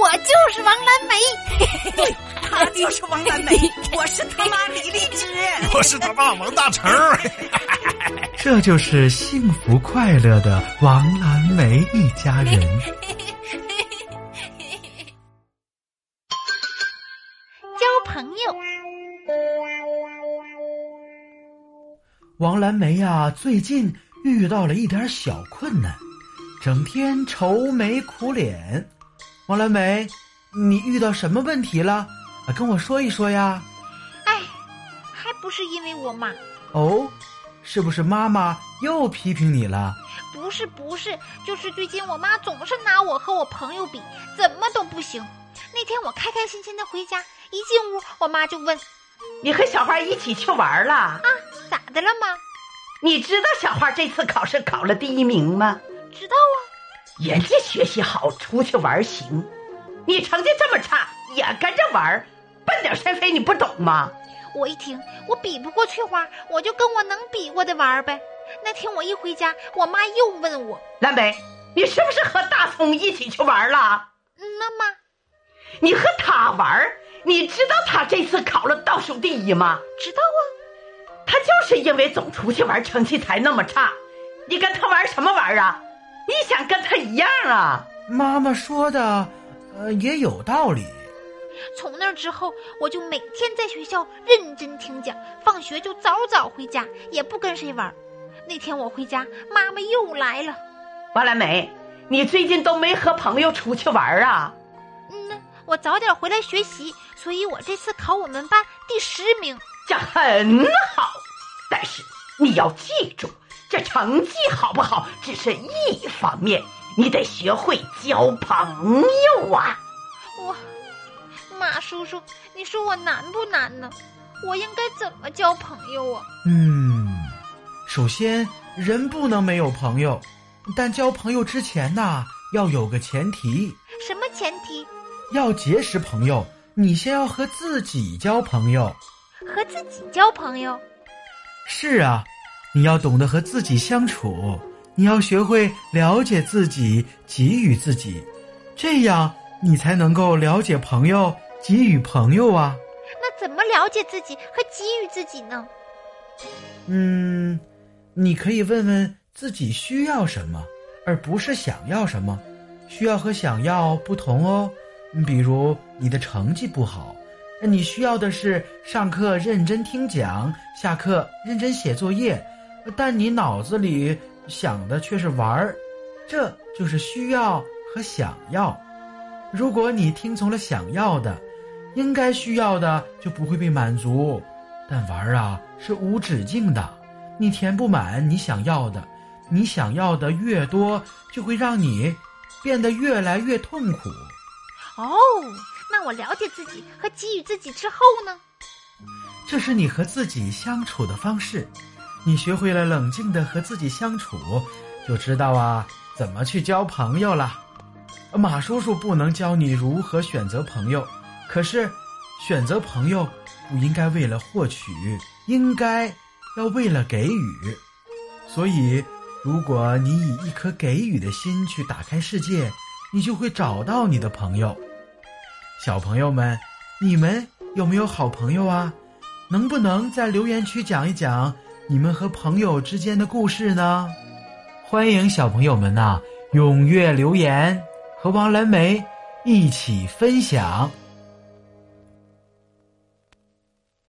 我就是王蓝梅。对，他就是王蓝梅，我是他妈李荔枝，我是他爸王大成。这就是幸福快乐的王蓝梅一家人。交朋友，王蓝梅呀，最近遇到了一点小困难，整天愁眉苦脸。王蓝梅，你遇到什么问题了？啊，跟我说一说呀。哎，还不是因为我妈。哦。是不是妈妈又批评你了？不是不是，就是最近我妈总是拿我和我朋友比，怎么都不行。那天我开开心心的回家，一进屋，我妈就问：“你和小花一起去玩了？啊，咋的了妈？你知道小花这次考试考了第一名吗？知道啊。人家学习好，出去玩行，你成绩这么差，也跟着玩，笨鸟先飞，你不懂吗？”我一听，我比不过翠花，我就跟我能比过的玩呗。那天我一回家，我妈又问我：“蓝莓，你是不是和大葱一起去玩了？”“嗯，那妈，你和他玩，你知道他这次考了倒数第一吗？”“知道啊，他就是因为总出去玩，成绩才那么差。你跟他玩什么玩啊？你想跟他一样啊？”妈妈说的，呃，也有道理。从那之后，我就每天在学校认真听讲，放学就早早回家，也不跟谁玩。那天我回家，妈妈又来了。王兰梅，你最近都没和朋友出去玩啊？嗯，我早点回来学习，所以我这次考我们班第十名，这很好。但是你要记住，这成绩好不好只是一方面，你得学会交朋友啊。我。马叔叔，你说我难不难呢？我应该怎么交朋友啊？嗯，首先人不能没有朋友，但交朋友之前呐，要有个前提。什么前提？要结识朋友，你先要和自己交朋友。和自己交朋友？是啊，你要懂得和自己相处，你要学会了解自己，给予自己，这样你才能够了解朋友。给予朋友啊，那怎么了解自己和给予自己呢？嗯，你可以问问自己需要什么，而不是想要什么。需要和想要不同哦。比如你的成绩不好，你需要的是上课认真听讲，下课认真写作业，但你脑子里想的却是玩儿，这就是需要和想要。如果你听从了想要的。应该需要的就不会被满足，但玩儿啊是无止境的，你填不满你想要的，你想要的越多，就会让你变得越来越痛苦。哦，那我了解自己和给予自己之后呢？这是你和自己相处的方式，你学会了冷静的和自己相处，就知道啊怎么去交朋友了。马叔叔不能教你如何选择朋友。可是，选择朋友不应该为了获取，应该要为了给予。所以，如果你以一颗给予的心去打开世界，你就会找到你的朋友。小朋友们，你们有没有好朋友啊？能不能在留言区讲一讲你们和朋友之间的故事呢？欢迎小朋友们呐，踊跃留言，和王蓝莓一起分享。